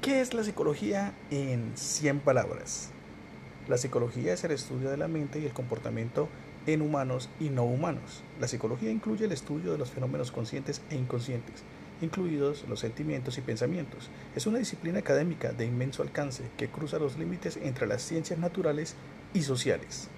¿Qué es la psicología en 100 palabras? La psicología es el estudio de la mente y el comportamiento en humanos y no humanos. La psicología incluye el estudio de los fenómenos conscientes e inconscientes, incluidos los sentimientos y pensamientos. Es una disciplina académica de inmenso alcance que cruza los límites entre las ciencias naturales y sociales.